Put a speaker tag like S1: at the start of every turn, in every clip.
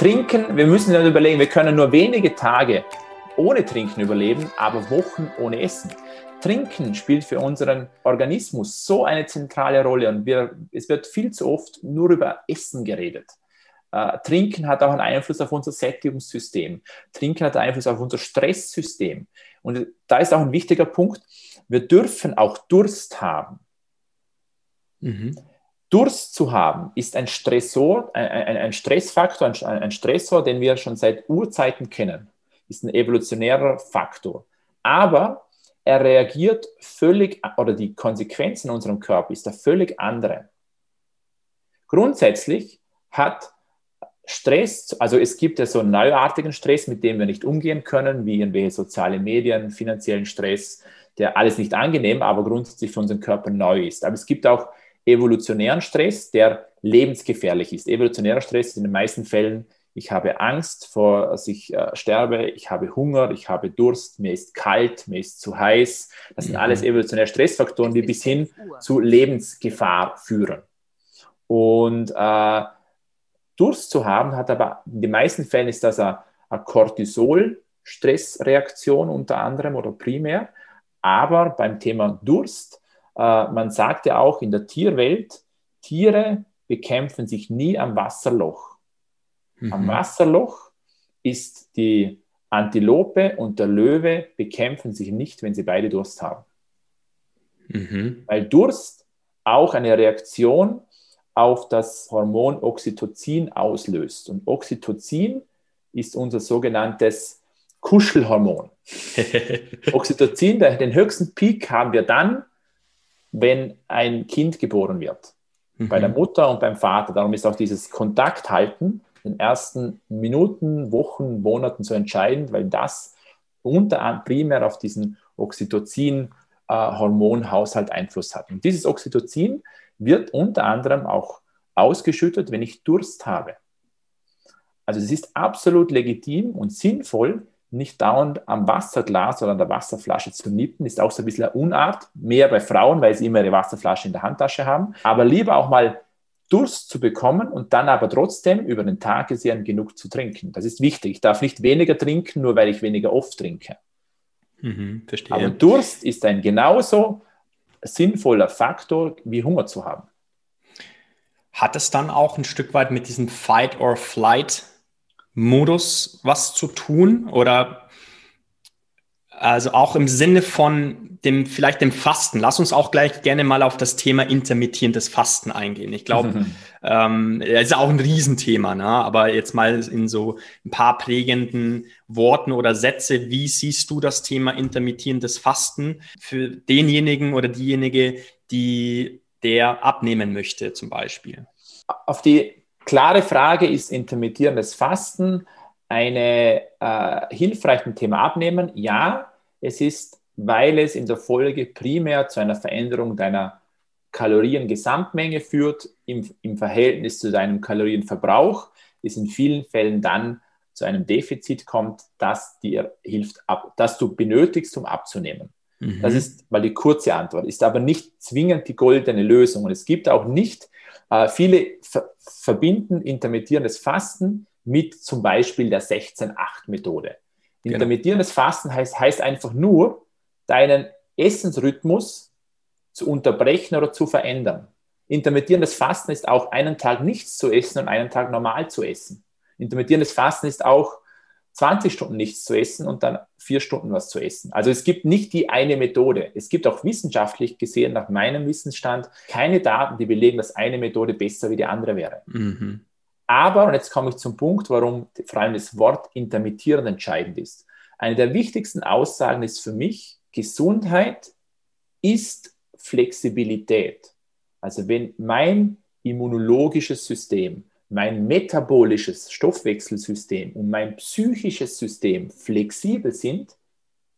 S1: Trinken, wir müssen dann überlegen, wir können nur wenige Tage ohne Trinken überleben, aber Wochen ohne Essen. Trinken spielt für unseren Organismus so eine zentrale Rolle und wir, es wird viel zu oft nur über Essen geredet. Äh, Trinken hat auch einen Einfluss auf unser Sättigungssystem. Trinken hat einen Einfluss auf unser Stresssystem. Und da ist auch ein wichtiger Punkt, wir dürfen auch Durst haben. Mhm. Durst zu haben ist ein Stressor, ein, ein, ein Stressfaktor, ein, ein Stressor, den wir schon seit Urzeiten kennen. Ist ein evolutionärer Faktor. Aber er reagiert völlig, oder die Konsequenzen in unserem Körper ist da völlig andere. Grundsätzlich hat Stress, also es gibt ja so neuartigen Stress, mit dem wir nicht umgehen können, wie irgendwelche soziale Medien, finanziellen Stress, der alles nicht angenehm, aber grundsätzlich für unseren Körper neu ist. Aber es gibt auch evolutionären Stress, der lebensgefährlich ist. Evolutionärer Stress ist in den meisten Fällen, ich habe Angst vor, dass ich äh, sterbe, ich habe Hunger, ich habe Durst, mir ist kalt, mir ist zu heiß. Das sind mhm. alles evolutionäre Stressfaktoren, die bis hin zu Lebensgefahr führen. Und äh, Durst zu haben, hat aber in den meisten Fällen ist das eine, eine Cortisol-Stressreaktion unter anderem oder primär. Aber beim Thema Durst man sagt ja auch in der Tierwelt, Tiere bekämpfen sich nie am Wasserloch. Mhm. Am Wasserloch ist die Antilope und der Löwe bekämpfen sich nicht, wenn sie beide Durst haben. Mhm. Weil Durst auch eine Reaktion auf das Hormon Oxytocin auslöst. Und Oxytocin ist unser sogenanntes Kuschelhormon. Oxytocin, den höchsten Peak haben wir dann, wenn ein Kind geboren wird. Mhm. Bei der Mutter und beim Vater. Darum ist auch dieses Kontakthalten in den ersten Minuten, Wochen, Monaten so entscheidend, weil das unter primär auf diesen Oxytocin-Hormonhaushalt äh, Einfluss hat. Und dieses Oxytocin wird unter anderem auch ausgeschüttet, wenn ich Durst habe. Also es ist absolut legitim und sinnvoll, nicht dauernd am Wasserglas oder an der Wasserflasche zu nippen, ist auch so ein bisschen eine Unart. Mehr bei Frauen, weil sie immer ihre Wasserflasche in der Handtasche haben. Aber lieber auch mal Durst zu bekommen und dann aber trotzdem über den Tag gesehen genug zu trinken. Das ist wichtig. Ich darf nicht weniger trinken, nur weil ich weniger oft trinke. Mhm, verstehe. Aber Durst ist ein genauso sinnvoller Faktor wie Hunger zu haben.
S2: Hat es dann auch ein Stück weit mit diesem Fight or Flight Modus was zu tun oder also auch im Sinne von dem, vielleicht dem Fasten. Lass uns auch gleich gerne mal auf das Thema intermittierendes Fasten eingehen. Ich glaube, mhm. ähm, ist auch ein Riesenthema, ne? aber jetzt mal in so ein paar prägenden Worten oder Sätze. Wie siehst du das Thema intermittierendes Fasten für denjenigen oder diejenige, die der abnehmen möchte, zum Beispiel?
S1: Auf die klare Frage ist intermittierendes Fasten eine äh, hilfreich zum Thema Abnehmen? Ja, es ist, weil es in der Folge primär zu einer Veränderung deiner Kaloriengesamtmenge führt im, im Verhältnis zu deinem Kalorienverbrauch, es in vielen Fällen dann zu einem Defizit kommt, das dir hilft, ab, das du benötigst, um abzunehmen. Mhm. Das ist mal die kurze Antwort, ist aber nicht zwingend die goldene Lösung. Und es gibt auch nicht äh, viele ver verbinden intermittierendes Fasten mit zum Beispiel der 16-8-Methode. Genau. Intermittierendes Fasten heißt, heißt einfach nur, deinen Essensrhythmus zu unterbrechen oder zu verändern. Intermittierendes Fasten ist auch einen Tag nichts zu essen und einen Tag normal zu essen. Intermittierendes Fasten ist auch 20 Stunden nichts zu essen und dann vier Stunden was zu essen. Also es gibt nicht die eine Methode. Es gibt auch wissenschaftlich gesehen, nach meinem Wissensstand, keine Daten, die belegen, dass eine Methode besser wie die andere wäre. Mhm. Aber, und jetzt komme ich zum Punkt, warum vor allem das Wort intermittierend entscheidend ist. Eine der wichtigsten Aussagen ist für mich, Gesundheit ist Flexibilität. Also wenn mein immunologisches System mein metabolisches Stoffwechselsystem und mein psychisches System flexibel sind,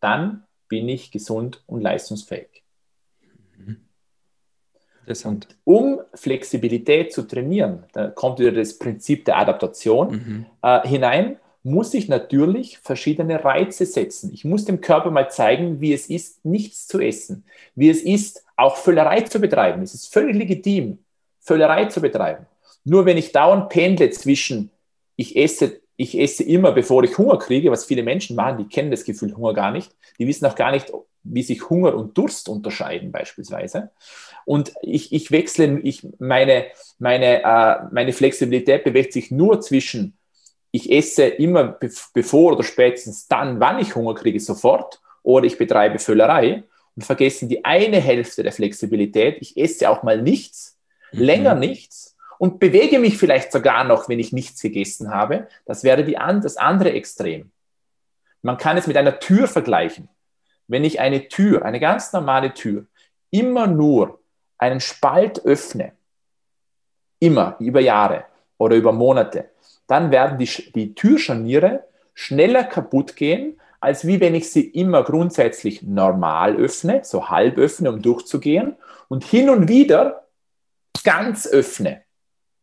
S1: dann bin ich gesund und leistungsfähig. Und um Flexibilität zu trainieren, da kommt wieder das Prinzip der Adaptation mhm. äh, hinein, muss ich natürlich verschiedene Reize setzen. Ich muss dem Körper mal zeigen, wie es ist, nichts zu essen, wie es ist, auch Völlerei zu betreiben. Es ist völlig legitim, Völlerei zu betreiben. Nur wenn ich dauernd pendle zwischen ich esse, ich esse immer, bevor ich Hunger kriege, was viele Menschen machen, die kennen das Gefühl Hunger gar nicht. Die wissen auch gar nicht, wie sich Hunger und Durst unterscheiden beispielsweise. Und ich, ich wechsle, ich, meine, meine, äh, meine Flexibilität bewegt sich nur zwischen, ich esse immer bevor oder spätestens dann, wann ich Hunger kriege, sofort, oder ich betreibe Völlerei und vergessen die eine Hälfte der Flexibilität. Ich esse auch mal nichts, mhm. länger nichts und bewege mich vielleicht sogar noch, wenn ich nichts gegessen habe. Das wäre die, das andere Extrem. Man kann es mit einer Tür vergleichen. Wenn ich eine Tür, eine ganz normale Tür, immer nur einen Spalt öffne, immer über Jahre oder über Monate, dann werden die, die Türscharniere schneller kaputt gehen, als wie wenn ich sie immer grundsätzlich normal öffne, so halb öffne, um durchzugehen und hin und wieder ganz öffne.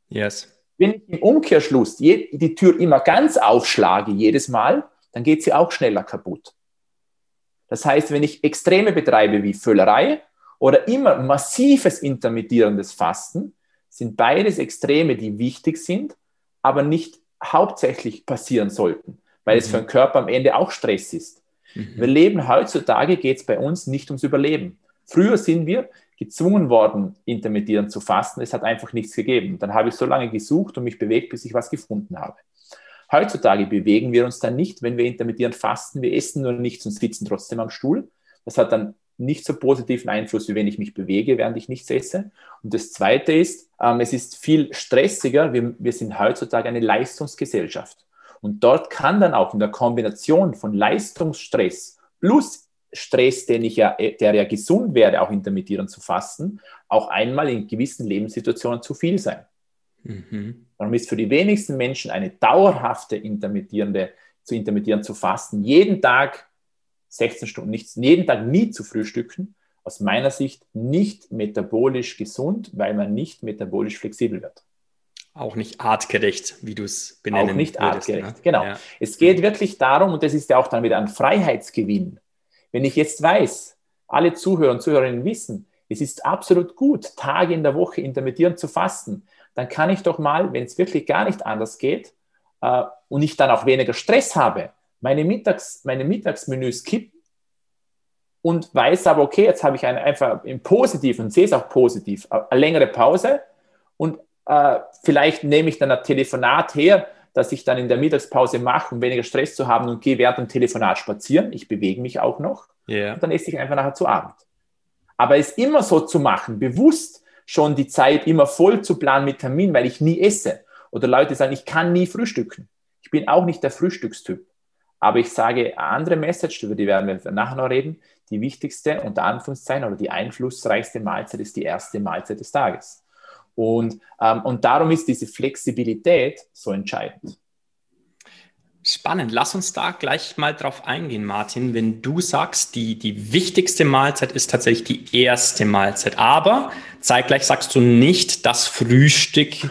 S2: Yes.
S1: Wenn ich im Umkehrschluss die Tür immer ganz aufschlage, jedes Mal, dann geht sie auch schneller kaputt. Das heißt, wenn ich Extreme betreibe wie Völlerei oder immer massives intermittierendes Fasten, sind beides Extreme, die wichtig sind, aber nicht hauptsächlich passieren sollten weil mhm. es für den Körper am Ende auch Stress ist. Mhm. Wir leben heutzutage, geht es bei uns nicht ums Überleben. Früher sind wir gezwungen worden, intermittierend zu fasten. Es hat einfach nichts gegeben. Dann habe ich so lange gesucht und mich bewegt, bis ich was gefunden habe. Heutzutage bewegen wir uns dann nicht, wenn wir intermittierend fasten. Wir essen nur nichts und sitzen trotzdem am Stuhl. Das hat dann nicht so positiven Einfluss, wie wenn ich mich bewege, während ich nichts esse. Und das Zweite ist, ähm, es ist viel stressiger. Wir, wir sind heutzutage eine Leistungsgesellschaft. Und dort kann dann auch in der Kombination von Leistungsstress plus Stress, den ich ja, der ja gesund wäre, auch intermittierend zu fasten, auch einmal in gewissen Lebenssituationen zu viel sein. Mhm. Darum ist für die wenigsten Menschen eine dauerhafte intermittierende, zu intermittieren zu fasten, jeden Tag 16 Stunden nichts, jeden Tag nie zu frühstücken, aus meiner Sicht nicht metabolisch gesund, weil man nicht metabolisch flexibel wird.
S2: Auch nicht artgerecht, wie du es benennen
S1: Auch nicht würdest, artgerecht, ne? genau. Ja. Es geht wirklich darum, und das ist ja auch dann wieder ein Freiheitsgewinn. Wenn ich jetzt weiß, alle Zuhörer und Zuhörerinnen wissen, es ist absolut gut, Tage in der Woche intermittierend zu fasten, dann kann ich doch mal, wenn es wirklich gar nicht anders geht äh, und ich dann auch weniger Stress habe, meine, Mittags-, meine Mittagsmenüs kippen und weiß aber, okay, jetzt habe ich eine, einfach im Positiven und sehe es auch positiv, eine längere Pause und äh, vielleicht nehme ich dann ein Telefonat her, dass ich dann in der Mittagspause mache, um weniger Stress zu haben und gehe während dem Telefonat spazieren. Ich bewege mich auch noch. Yeah. Und dann esse ich einfach nachher zu Abend. Aber es immer so zu machen, bewusst schon die Zeit immer voll zu planen mit Termin, weil ich nie esse. Oder Leute sagen, ich kann nie frühstücken. Ich bin auch nicht der Frühstückstyp. Aber ich sage, eine andere Message, über die werden wir nachher noch reden, die wichtigste, unter Anführungszeichen, oder die einflussreichste Mahlzeit ist die erste Mahlzeit des Tages. Und, ähm, und darum ist diese Flexibilität so entscheidend.
S2: Spannend. Lass uns da gleich mal drauf eingehen, Martin. Wenn du sagst, die, die wichtigste Mahlzeit ist tatsächlich die erste Mahlzeit, aber zeitgleich sagst du nicht, dass Frühstück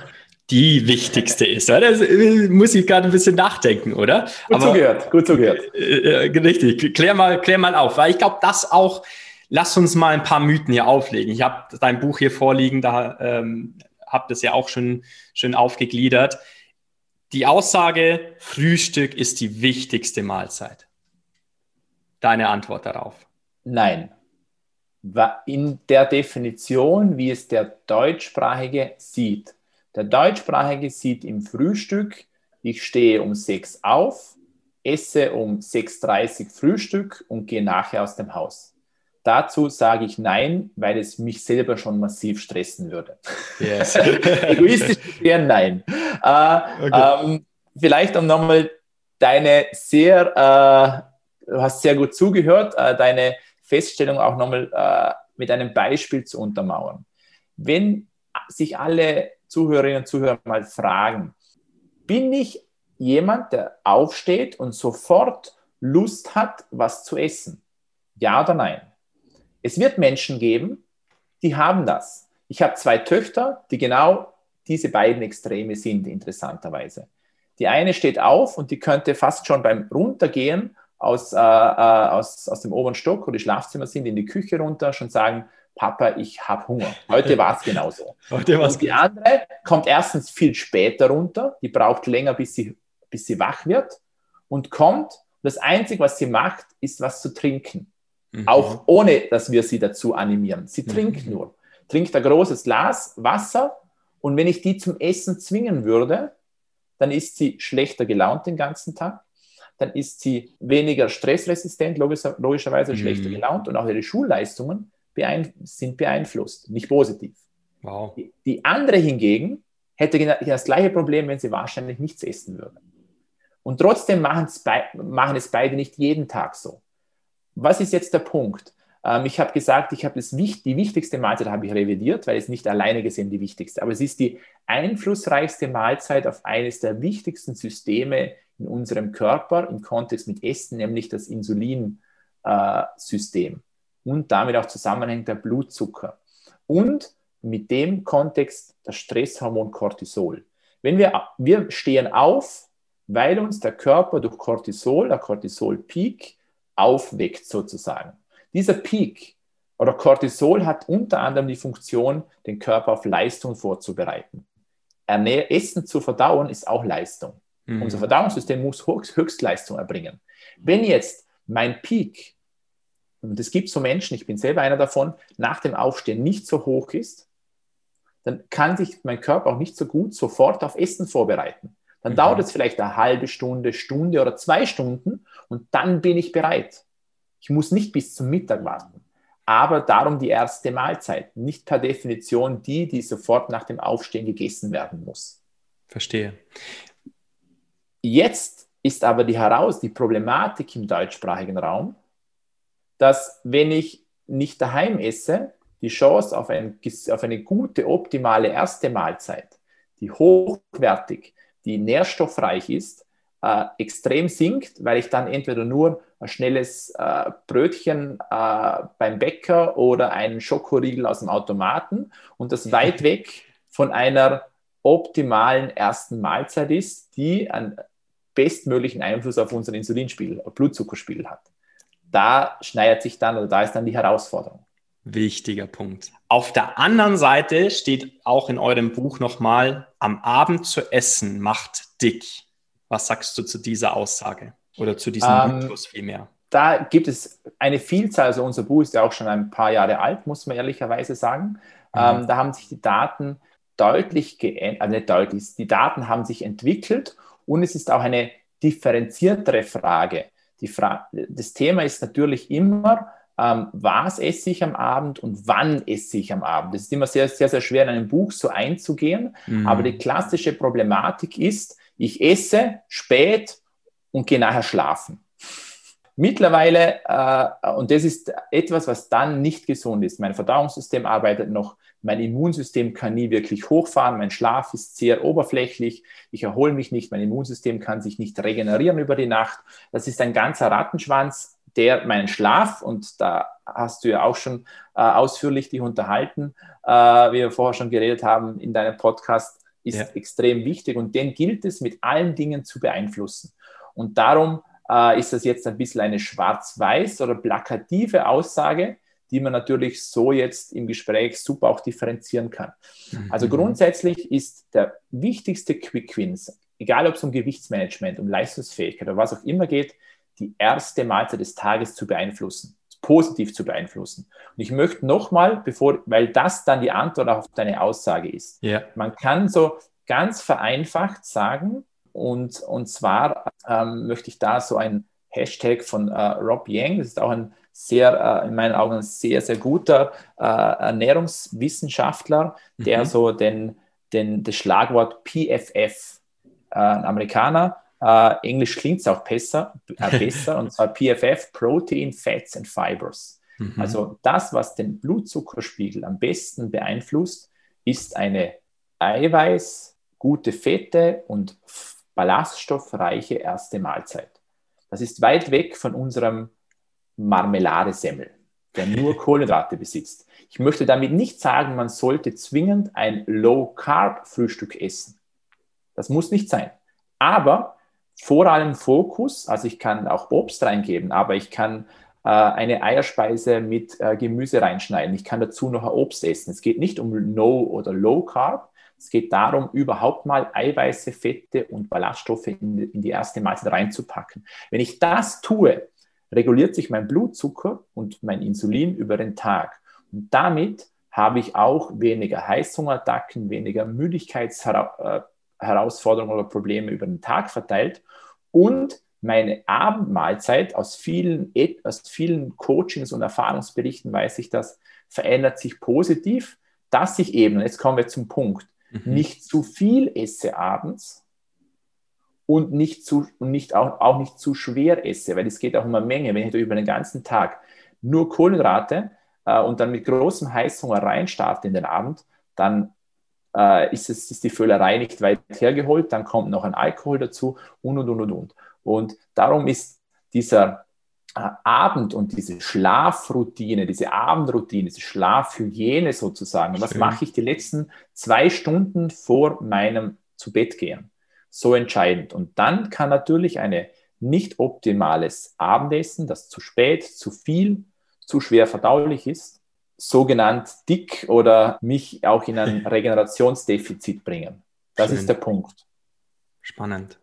S2: die wichtigste ist. Das äh, muss ich gerade ein bisschen nachdenken, oder?
S1: Gut aber, zugehört, gut zugehört.
S2: Äh, äh, richtig, klär mal, klär mal auf, weil ich glaube, das auch lass uns mal ein paar Mythen hier auflegen. Ich habe dein Buch hier vorliegen, da ähm, habt das ja auch schon schön aufgegliedert. Die Aussage, Frühstück ist die wichtigste Mahlzeit. Deine Antwort darauf?
S1: Nein. In der Definition, wie es der Deutschsprachige sieht. Der Deutschsprachige sieht im Frühstück, ich stehe um sechs auf, esse um 6.30 Uhr Frühstück und gehe nachher aus dem Haus. Dazu sage ich nein, weil es mich selber schon massiv stressen würde. Yes. Egoistisch wäre nein. Äh, okay. ähm, vielleicht um nochmal deine sehr, äh, du hast sehr gut zugehört, äh, deine Feststellung auch nochmal äh, mit einem Beispiel zu untermauern. Wenn sich alle Zuhörerinnen und Zuhörer mal fragen, bin ich jemand, der aufsteht und sofort Lust hat, was zu essen? Ja oder nein? Es wird Menschen geben, die haben das. Ich habe zwei Töchter, die genau diese beiden Extreme sind, interessanterweise. Die eine steht auf und die könnte fast schon beim Runtergehen aus, äh, äh, aus, aus dem oberen Stock, wo die Schlafzimmer sind, in die Küche runter, schon sagen, Papa, ich habe Hunger. Heute war es genauso. Heute war's und die andere kommt erstens viel später runter, die braucht länger, bis sie, bis sie wach wird und kommt. Das Einzige, was sie macht, ist was zu trinken. Mhm. Auch ohne, dass wir sie dazu animieren. Sie mhm. trinkt nur. Trinkt ein großes Glas Wasser und wenn ich die zum Essen zwingen würde, dann ist sie schlechter gelaunt den ganzen Tag. Dann ist sie weniger stressresistent, logischerweise mhm. schlechter gelaunt und auch ihre Schulleistungen beeinf sind beeinflusst, nicht positiv. Wow. Die, die andere hingegen hätte das gleiche Problem, wenn sie wahrscheinlich nichts essen würde. Und trotzdem machen es beide nicht jeden Tag so. Was ist jetzt der Punkt? Ähm, ich habe gesagt, ich habe die wichtigste Mahlzeit habe ich revidiert, weil es nicht alleine gesehen die wichtigste, aber es ist die einflussreichste Mahlzeit auf eines der wichtigsten Systeme in unserem Körper im Kontext mit Essen, nämlich das Insulinsystem äh, und damit auch zusammenhängt der Blutzucker. Und mit dem Kontext das Stresshormon Cortisol. Wenn wir, wir stehen auf, weil uns der Körper durch Cortisol, der Cortisol-Peak, aufweckt sozusagen. Dieser Peak oder Cortisol hat unter anderem die Funktion, den Körper auf Leistung vorzubereiten. Ernähr Essen zu verdauen ist auch Leistung. Mhm. Unser Verdauungssystem muss Höchstleistung erbringen. Wenn jetzt mein Peak, und es gibt so Menschen, ich bin selber einer davon, nach dem Aufstehen nicht so hoch ist, dann kann sich mein Körper auch nicht so gut sofort auf Essen vorbereiten. Dann mhm. dauert es vielleicht eine halbe Stunde, Stunde oder zwei Stunden und dann bin ich bereit. Ich muss nicht bis zum Mittag warten, aber darum die erste Mahlzeit, nicht per Definition die, die sofort nach dem Aufstehen gegessen werden muss.
S2: Verstehe.
S1: Jetzt ist aber die heraus die Problematik im deutschsprachigen Raum, dass wenn ich nicht daheim esse, die Chance auf, ein, auf eine gute, optimale erste Mahlzeit, die hochwertig, die nährstoffreich ist, äh, extrem sinkt, weil ich dann entweder nur ein schnelles äh, Brötchen äh, beim Bäcker oder einen Schokoriegel aus dem Automaten und das weit weg von einer optimalen ersten Mahlzeit ist, die einen bestmöglichen Einfluss auf unseren Insulinspiegel, Blutzuckerspiegel hat. Da schneidet sich dann oder da ist dann die Herausforderung.
S2: Wichtiger Punkt. Auf der anderen Seite steht auch in eurem Buch nochmal, am Abend zu essen macht dick. Was sagst du zu dieser Aussage oder zu diesem ähm, Mythos vielmehr?
S1: Da gibt es eine Vielzahl, also unser Buch ist ja auch schon ein paar Jahre alt, muss man ehrlicherweise sagen. Mhm. Ähm, da haben sich die Daten deutlich geändert, also nicht deutlich, die Daten haben sich entwickelt und es ist auch eine differenziertere Frage. Fra das Thema ist natürlich immer, ähm, was esse ich am Abend und wann esse ich am Abend. Das ist immer sehr, sehr, sehr schwer in einem Buch so einzugehen, mhm. aber die klassische Problematik ist, ich esse spät und gehe nachher schlafen. Mittlerweile, äh, und das ist etwas, was dann nicht gesund ist. Mein Verdauungssystem arbeitet noch, mein Immunsystem kann nie wirklich hochfahren, mein Schlaf ist sehr oberflächlich, ich erhole mich nicht, mein Immunsystem kann sich nicht regenerieren über die Nacht. Das ist ein ganzer Rattenschwanz, der meinen Schlaf, und da hast du ja auch schon äh, ausführlich dich unterhalten, äh, wie wir vorher schon geredet haben in deinem Podcast, ist ja. extrem wichtig und den gilt es mit allen Dingen zu beeinflussen. Und darum äh, ist das jetzt ein bisschen eine schwarz-weiß oder plakative Aussage, die man natürlich so jetzt im Gespräch super auch differenzieren kann. Mhm. Also grundsätzlich ist der wichtigste Quick Wins, egal ob es um Gewichtsmanagement, um Leistungsfähigkeit oder was auch immer geht, die erste Mahlzeit des Tages zu beeinflussen positiv zu beeinflussen. Und ich möchte nochmal, bevor, weil das dann die Antwort auf deine Aussage ist. Yeah. Man kann so ganz vereinfacht sagen, und, und zwar ähm, möchte ich da so ein Hashtag von äh, Rob Yang, das ist auch ein sehr, äh, in meinen Augen ein sehr, sehr guter äh, Ernährungswissenschaftler, der mhm. so den, den, das Schlagwort PFF, äh, ein Amerikaner, Uh, Englisch klingt es auch besser, äh, besser und zwar PFF, Protein, Fats and Fibers. Mhm. Also das, was den Blutzuckerspiegel am besten beeinflusst, ist eine Eiweiß, gute Fette und ballaststoffreiche erste Mahlzeit. Das ist weit weg von unserem Marmeladesemmel, der nur Kohlenhydrate besitzt. Ich möchte damit nicht sagen, man sollte zwingend ein Low-Carb-Frühstück essen. Das muss nicht sein. Aber vor allem Fokus, also ich kann auch Obst reingeben, aber ich kann äh, äh, eine Eierspeise mit äh, Gemüse reinschneiden. Ich kann dazu noch Obst essen. Es geht nicht um No oder Low Carb. Es geht darum, überhaupt mal Eiweiße, Fette und Ballaststoffe in, in die erste Mahlzeit reinzupacken. Wenn ich das tue, reguliert sich mein Blutzucker und mein Insulin über den Tag. Und damit habe ich auch weniger Heißhungerattacken, weniger Müdigkeitsherausforderungen oder Probleme über den Tag verteilt. Und meine Abendmahlzeit aus vielen, aus vielen Coachings und Erfahrungsberichten weiß ich das, verändert sich positiv, dass ich eben, jetzt kommen wir zum Punkt, mhm. nicht zu viel esse abends und nicht, zu, und nicht auch, auch nicht zu schwer esse, weil es geht auch um eine Menge. Wenn ich da über den ganzen Tag nur Kohlenhydrate äh, und dann mit großem Heißhunger reinstarte in den Abend, dann äh, ist, es, ist die Völlerei nicht weit hergeholt, dann kommt noch ein Alkohol dazu und und und und und. Und darum ist dieser äh, Abend und diese Schlafroutine, diese Abendroutine, diese Schlafhygiene sozusagen, was mache ich die letzten zwei Stunden vor meinem zu Bett gehen? So entscheidend. Und dann kann natürlich eine nicht optimales Abendessen, das zu spät, zu viel, zu schwer verdaulich ist, sogenannt dick oder mich auch in ein Regenerationsdefizit bringen. Das Schön. ist der Punkt.
S2: Spannend.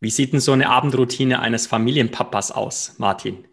S2: Wie sieht denn so eine Abendroutine eines Familienpapas aus, Martin?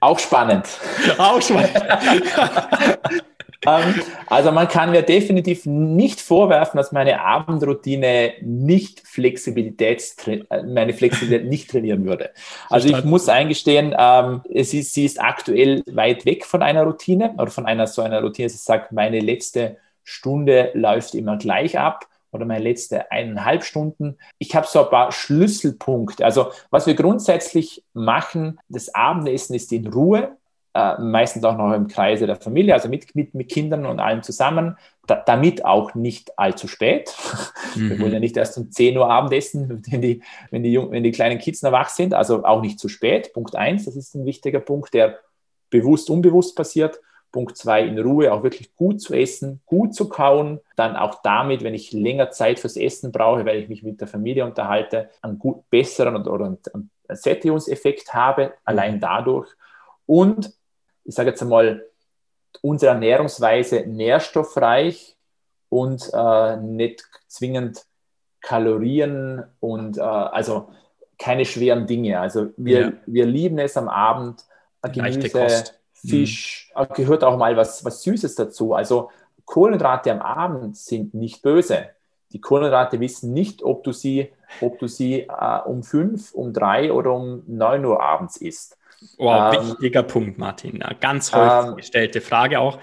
S1: Auch spannend. Auch spannend. Ähm, also man kann mir definitiv nicht vorwerfen, dass meine Abendroutine nicht Flexibilität, äh, meine Flexibilität nicht trainieren würde. Also ich muss eingestehen, ähm, es ist, sie ist aktuell weit weg von einer Routine oder von einer so einer Routine, dass ich sage, meine letzte Stunde läuft immer gleich ab oder meine letzte eineinhalb Stunden. Ich habe so ein paar Schlüsselpunkte. Also was wir grundsätzlich machen, das Abendessen ist in Ruhe äh, meistens auch noch im Kreise der Familie, also mit, mit, mit Kindern und allem zusammen, da, damit auch nicht allzu spät. Mhm. Wir wollen ja nicht erst um 10 Uhr Abendessen, wenn die, wenn, die, wenn die kleinen Kids noch wach sind, also auch nicht zu spät. Punkt 1, das ist ein wichtiger Punkt, der bewusst, unbewusst passiert. Punkt 2, in Ruhe auch wirklich gut zu essen, gut zu kauen. Dann auch damit, wenn ich länger Zeit fürs Essen brauche, weil ich mich mit der Familie unterhalte, einen gut besseren oder, oder einen Sättigungseffekt habe, allein mhm. dadurch. Und ich sage jetzt einmal, unsere Ernährungsweise nährstoffreich und äh, nicht zwingend Kalorien und äh, also keine schweren Dinge. Also wir, ja. wir lieben es am Abend, Gemüse, Fisch, mhm. gehört auch mal was, was Süßes dazu. Also Kohlenhydrate am Abend sind nicht böse. Die Kohlenhydrate wissen nicht, ob du sie, ob du sie äh, um fünf, um drei oder um neun Uhr abends isst.
S2: Oh, ähm, wichtiger Punkt, Martin. Ja, ganz häufig ähm, gestellte Frage auch.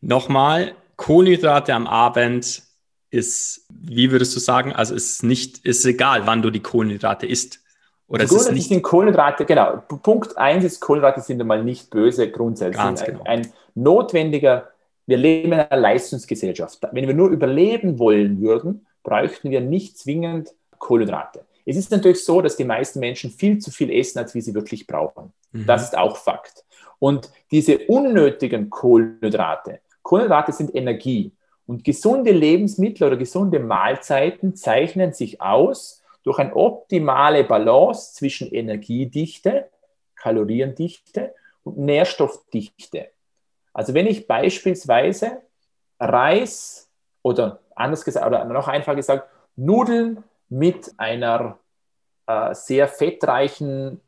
S2: Nochmal, Kohlenhydrate am Abend ist, wie würdest du sagen, also ist nicht, ist egal, wann du die Kohlenhydrate isst.
S1: Oder ist es nicht? sind Kohlenhydrate, genau. Punkt 1 ist, Kohlenhydrate sind einmal nicht böse grundsätzlich. Ganz genau. ein, ein notwendiger, wir leben in einer Leistungsgesellschaft. Wenn wir nur überleben wollen würden, bräuchten wir nicht zwingend Kohlenhydrate. Es ist natürlich so, dass die meisten Menschen viel zu viel essen, als wie sie wirklich brauchen. Mhm. Das ist auch Fakt. Und diese unnötigen Kohlenhydrate, Kohlenhydrate sind Energie. Und gesunde Lebensmittel oder gesunde Mahlzeiten zeichnen sich aus durch eine optimale Balance zwischen Energiedichte, Kaloriendichte und Nährstoffdichte. Also wenn ich beispielsweise Reis oder anders gesagt, oder noch einfach gesagt, Nudeln mit einer äh, sehr fettreichen,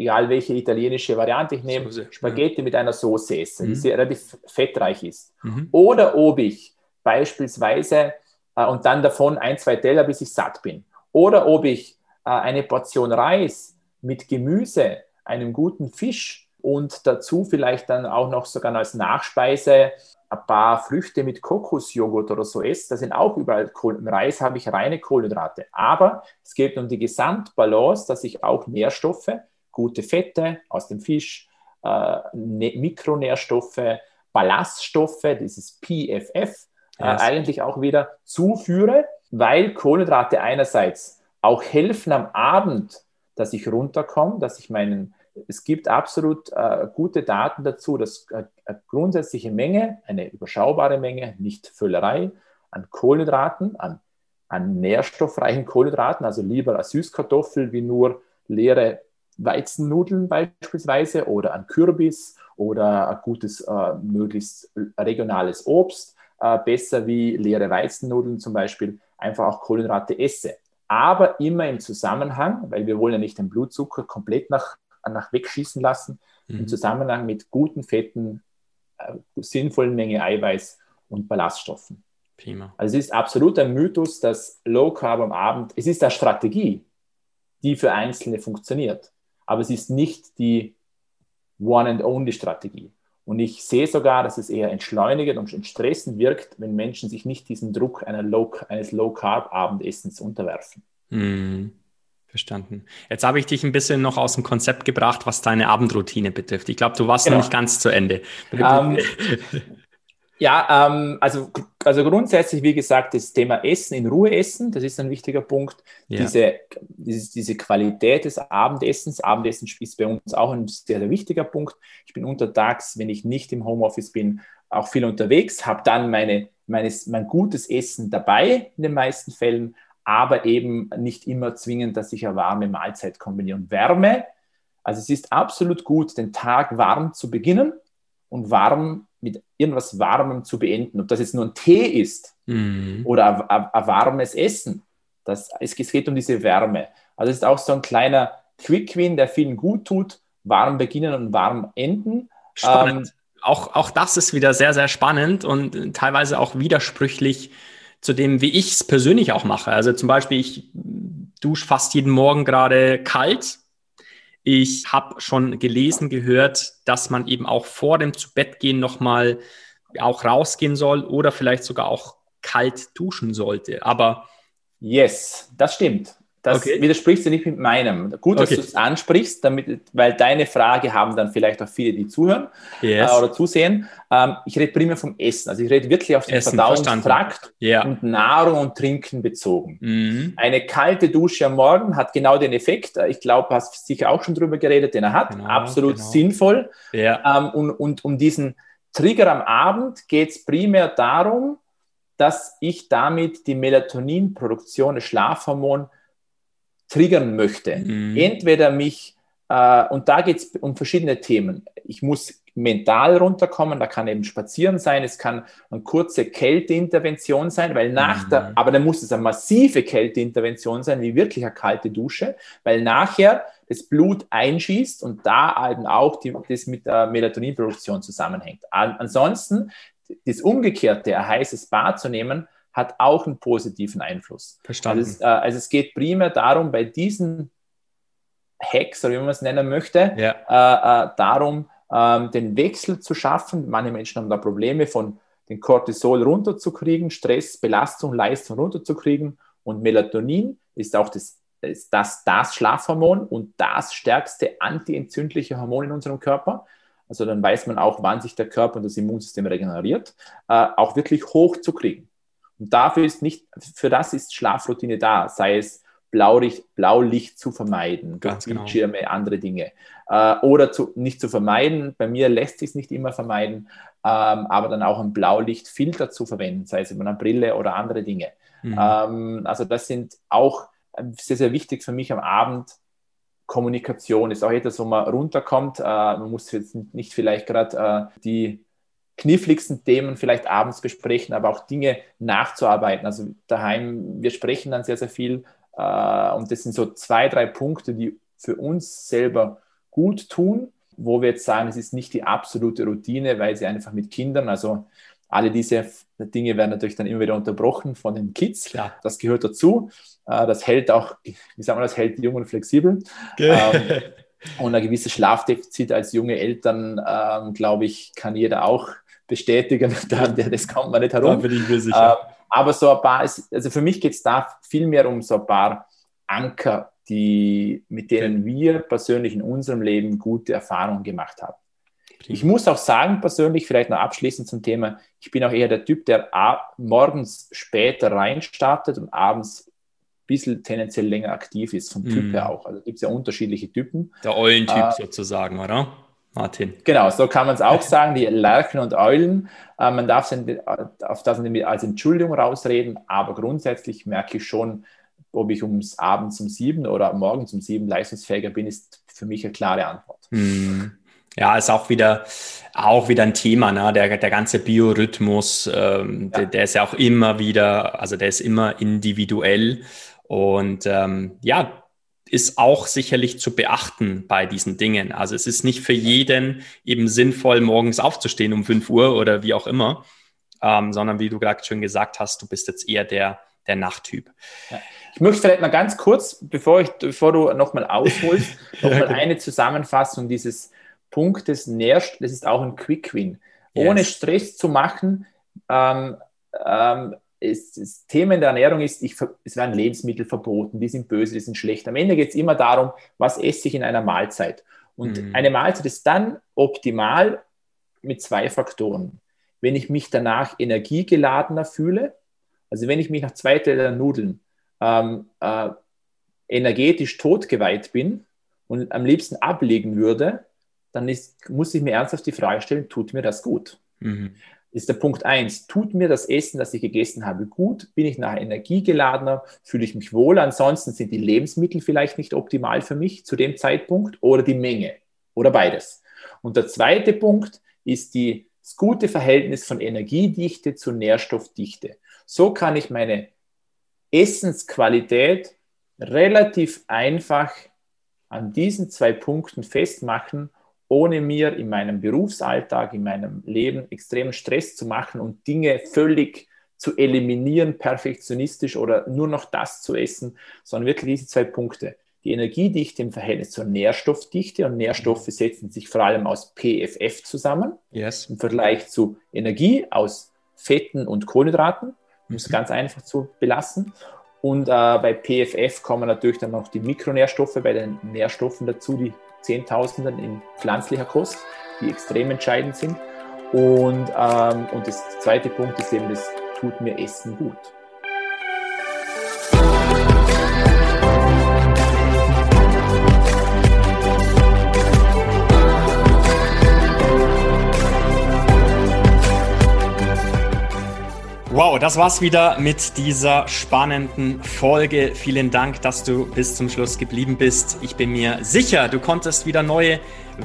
S1: egal welche italienische Variante ich nehme, Soße, Spaghetti ja. mit einer Soße esse, mhm. die sehr relativ fettreich ist. Mhm. Oder ob ich beispielsweise äh, und dann davon ein, zwei Teller, bis ich satt bin. Oder ob ich äh, eine Portion Reis mit Gemüse, einem guten Fisch und dazu vielleicht dann auch noch sogar als Nachspeise ein paar Früchte mit Kokosjoghurt oder so esse, da sind auch überall Kohl Im Reis habe ich reine Kohlenhydrate. Aber es geht um die Gesamtbalance, dass ich auch Nährstoffe, gute Fette aus dem Fisch, äh, ne-, Mikronährstoffe, Ballaststoffe, dieses PFF, äh, yes. eigentlich auch wieder zuführe, weil Kohlenhydrate einerseits auch helfen am Abend, dass ich runterkomme, dass ich meinen es gibt absolut äh, gute Daten dazu, dass äh, eine grundsätzliche Menge, eine überschaubare Menge, nicht Völlerei, an Kohlenhydraten, an, an nährstoffreichen Kohlenhydraten, also lieber eine Süßkartoffel wie nur leere Weizennudeln beispielsweise oder an Kürbis oder ein gutes, äh, möglichst regionales Obst, äh, besser wie leere Weizennudeln zum Beispiel, einfach auch Kohlenhydrate esse. Aber immer im Zusammenhang, weil wir wollen ja nicht den Blutzucker komplett nach, nach wegschießen lassen, mhm. im Zusammenhang mit guten Fetten, äh, sinnvollen Menge Eiweiß und Ballaststoffen. Prima. Also es ist absolut ein Mythos, dass Low Carb am Abend, es ist eine Strategie, die für Einzelne funktioniert, aber es ist nicht die One-and-Only-Strategie. Und ich sehe sogar, dass es eher entschleunigend und entstressend wirkt, wenn Menschen sich nicht diesem Druck Low, eines Low-Carb-Abendessens unterwerfen.
S2: Hm, verstanden. Jetzt habe ich dich ein bisschen noch aus dem Konzept gebracht, was deine Abendroutine betrifft. Ich glaube, du warst genau. noch nicht ganz zu Ende. Ähm,
S1: Ja, ähm, also, also grundsätzlich, wie gesagt, das Thema Essen, in Ruhe essen, das ist ein wichtiger Punkt. Ja. Diese, diese, diese Qualität des Abendessens, Abendessen ist bei uns auch ein sehr, sehr wichtiger Punkt. Ich bin untertags, wenn ich nicht im Homeoffice bin, auch viel unterwegs, habe dann meine, meines, mein gutes Essen dabei in den meisten Fällen, aber eben nicht immer zwingend, dass ich eine warme Mahlzeit kombiniere. Und Wärme, also es ist absolut gut, den Tag warm zu beginnen und warm mit irgendwas Warmem zu beenden. Ob das jetzt nur ein Tee ist mhm. oder ein, warmes Essen. Das, es geht um diese Wärme. Also es ist auch so ein kleiner Quick-Win, der vielen gut tut. Warm beginnen und warm enden.
S2: Spannend. Ähm, auch, auch das ist wieder sehr, sehr spannend und teilweise auch widersprüchlich zu dem, wie ich es persönlich auch mache. Also zum Beispiel, ich dusche fast jeden Morgen gerade kalt ich habe schon gelesen, gehört, dass man eben auch vor dem Zubettgehen nochmal auch rausgehen soll oder vielleicht sogar auch kalt duschen sollte. Aber
S1: yes, das stimmt. Das okay. widersprichst du nicht mit meinem. Gut, dass okay. du es ansprichst, damit, weil deine Frage haben dann vielleicht auch viele, die zuhören yes. äh, oder zusehen. Ähm, ich rede primär vom Essen. Also ich rede wirklich auf den Verdauungstrakt yeah. und Nahrung und Trinken bezogen. Mhm. Eine kalte Dusche am Morgen hat genau den Effekt. Ich glaube, du hast sicher auch schon drüber geredet, den er hat. Genau, Absolut genau. sinnvoll. Yeah. Ähm, und, und um diesen Trigger am Abend geht es primär darum, dass ich damit die Melatoninproduktion, das Schlafhormon, triggern möchte. Mhm. Entweder mich, äh, und da geht es um verschiedene Themen. Ich muss mental runterkommen, da kann eben spazieren sein, es kann eine kurze Kälteintervention sein, weil nach mhm. der, aber dann muss es eine massive Kälteintervention sein, wie wirklich eine kalte Dusche, weil nachher das Blut einschießt und da eben auch die, das mit der Melatoninproduktion zusammenhängt. Ansonsten, das Umgekehrte, ein heißes Bad zu nehmen, hat auch einen positiven Einfluss. Verstanden. Also es, äh, also es geht primär darum, bei diesen Hacks, oder wie man es nennen möchte, ja. äh, äh, darum, ähm, den Wechsel zu schaffen. Manche Menschen haben da Probleme, von den Cortisol runterzukriegen, Stress, Belastung, Leistung runterzukriegen. Und Melatonin ist auch das, ist das, das Schlafhormon und das stärkste antientzündliche Hormon in unserem Körper. Also dann weiß man auch, wann sich der Körper und das Immunsystem regeneriert, äh, auch wirklich hoch zu kriegen. Und dafür ist nicht, für das ist Schlafroutine da, sei es Blaulicht, Blaulicht zu vermeiden, Ganz genau. Bildschirme, andere Dinge. Äh, oder zu, nicht zu vermeiden, bei mir lässt sich es nicht immer vermeiden, ähm, aber dann auch ein Blaulichtfilter zu verwenden, sei es über eine Brille oder andere Dinge. Mhm. Ähm, also das sind auch sehr, sehr wichtig für mich am Abend. Kommunikation ist auch etwas, wo man runterkommt. Äh, man muss jetzt nicht vielleicht gerade äh, die kniffligsten Themen vielleicht abends besprechen, aber auch Dinge nachzuarbeiten. Also daheim, wir sprechen dann sehr, sehr viel äh, und das sind so zwei, drei Punkte, die für uns selber gut tun, wo wir jetzt sagen, es ist nicht die absolute Routine, weil sie einfach mit Kindern, also alle diese Dinge werden natürlich dann immer wieder unterbrochen von den Kids. Klar. Das gehört dazu. Äh, das hält auch, wie sagen wir das, hält jung und flexibel. Okay. Ähm, und ein gewisses Schlafdefizit als junge Eltern, ähm, glaube ich, kann jeder auch bestätigen. das kommt man nicht herum. Da bin ich mir sicher. Ähm, aber so ein paar, also für mich geht es da viel mehr um so ein paar Anker, die, mit denen wir persönlich in unserem Leben gute Erfahrungen gemacht haben. Ich muss auch sagen, persönlich, vielleicht noch abschließend zum Thema, ich bin auch eher der Typ, der morgens später reinstartet und abends ein bisschen tendenziell länger aktiv ist, vom Typ mm. her auch. Also gibt es ja unterschiedliche Typen.
S2: Der Eulentyp äh, sozusagen, oder? Martin.
S1: Genau, so kann man es auch sagen, die Lerchen und Eulen. Äh, man darf auf das als Entschuldigung rausreden, aber grundsätzlich merke ich schon, ob ich ums Abends um sieben oder morgens um sieben leistungsfähiger bin, ist für mich eine klare Antwort.
S2: Hm. Ja, ist auch wieder, auch wieder ein Thema, ne? der, der ganze Biorhythmus, ähm, ja. der, der, ist ja auch immer wieder, also der ist immer individuell und ähm, ja, ist auch sicherlich zu beachten bei diesen Dingen. Also es ist nicht für jeden eben sinnvoll, morgens aufzustehen um 5 Uhr oder wie auch immer, ähm, sondern wie du gerade schon gesagt hast, du bist jetzt eher der, der Nachttyp.
S1: Ja. Ich möchte vielleicht mal ganz kurz, bevor, ich, bevor du nochmal ausholst, nochmal ja, eine Zusammenfassung dieses Punktes nährst. Das ist auch ein Quick Win. Yes. Ohne Stress zu machen, ähm, ähm, ist, das Thema in der Ernährung ist, ich, es werden Lebensmittel verboten, die sind böse, die sind schlecht. Am Ende geht es immer darum, was esse ich in einer Mahlzeit. Und mhm. eine Mahlzeit ist dann optimal mit zwei Faktoren. Wenn ich mich danach energiegeladener fühle, also wenn ich mich nach zwei Teller Nudeln ähm, äh, energetisch totgeweiht bin und am liebsten ablegen würde, dann ist, muss ich mir ernsthaft die Frage stellen, tut mir das gut? Mhm ist der Punkt eins. Tut mir das Essen, das ich gegessen habe, gut? Bin ich nachher energiegeladener? Fühle ich mich wohl? Ansonsten sind die Lebensmittel vielleicht nicht optimal für mich zu dem Zeitpunkt oder die Menge oder beides. Und der zweite Punkt ist die, das gute Verhältnis von Energiedichte zu Nährstoffdichte. So kann ich meine Essensqualität relativ einfach an diesen zwei Punkten festmachen ohne mir in meinem Berufsalltag, in meinem Leben extremen Stress zu machen und Dinge völlig zu eliminieren, perfektionistisch oder nur noch das zu essen, sondern wirklich diese zwei Punkte. Die Energiedichte im Verhältnis zur Nährstoffdichte und Nährstoffe setzen sich vor allem aus PFF zusammen
S2: yes.
S1: im Vergleich zu Energie aus Fetten und Kohlenhydraten, um es mhm. ganz einfach zu belassen. Und äh, bei PFF kommen natürlich dann noch die Mikronährstoffe bei den Nährstoffen dazu, die Zehntausenden in pflanzlicher Kost, die extrem entscheidend sind. Und, ähm, und das zweite Punkt ist eben, das tut mir Essen gut.
S2: Das war's wieder mit dieser spannenden Folge. Vielen Dank, dass du bis zum Schluss geblieben bist. Ich bin mir sicher, du konntest wieder neue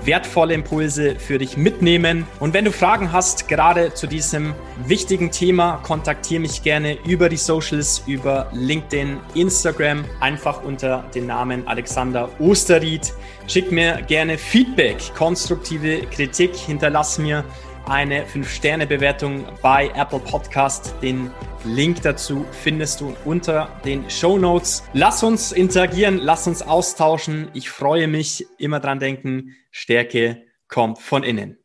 S2: wertvolle Impulse für dich mitnehmen. Und wenn du Fragen hast, gerade zu diesem wichtigen Thema, kontaktiere mich gerne über die Socials, über LinkedIn, Instagram, einfach unter dem Namen Alexander Osterried. Schick mir gerne Feedback, konstruktive Kritik, hinterlass mir eine 5-Sterne-Bewertung bei Apple Podcast. Den Link dazu findest du unter den Show Notes. Lass uns interagieren, lass uns austauschen. Ich freue mich. Immer dran denken, Stärke kommt von innen.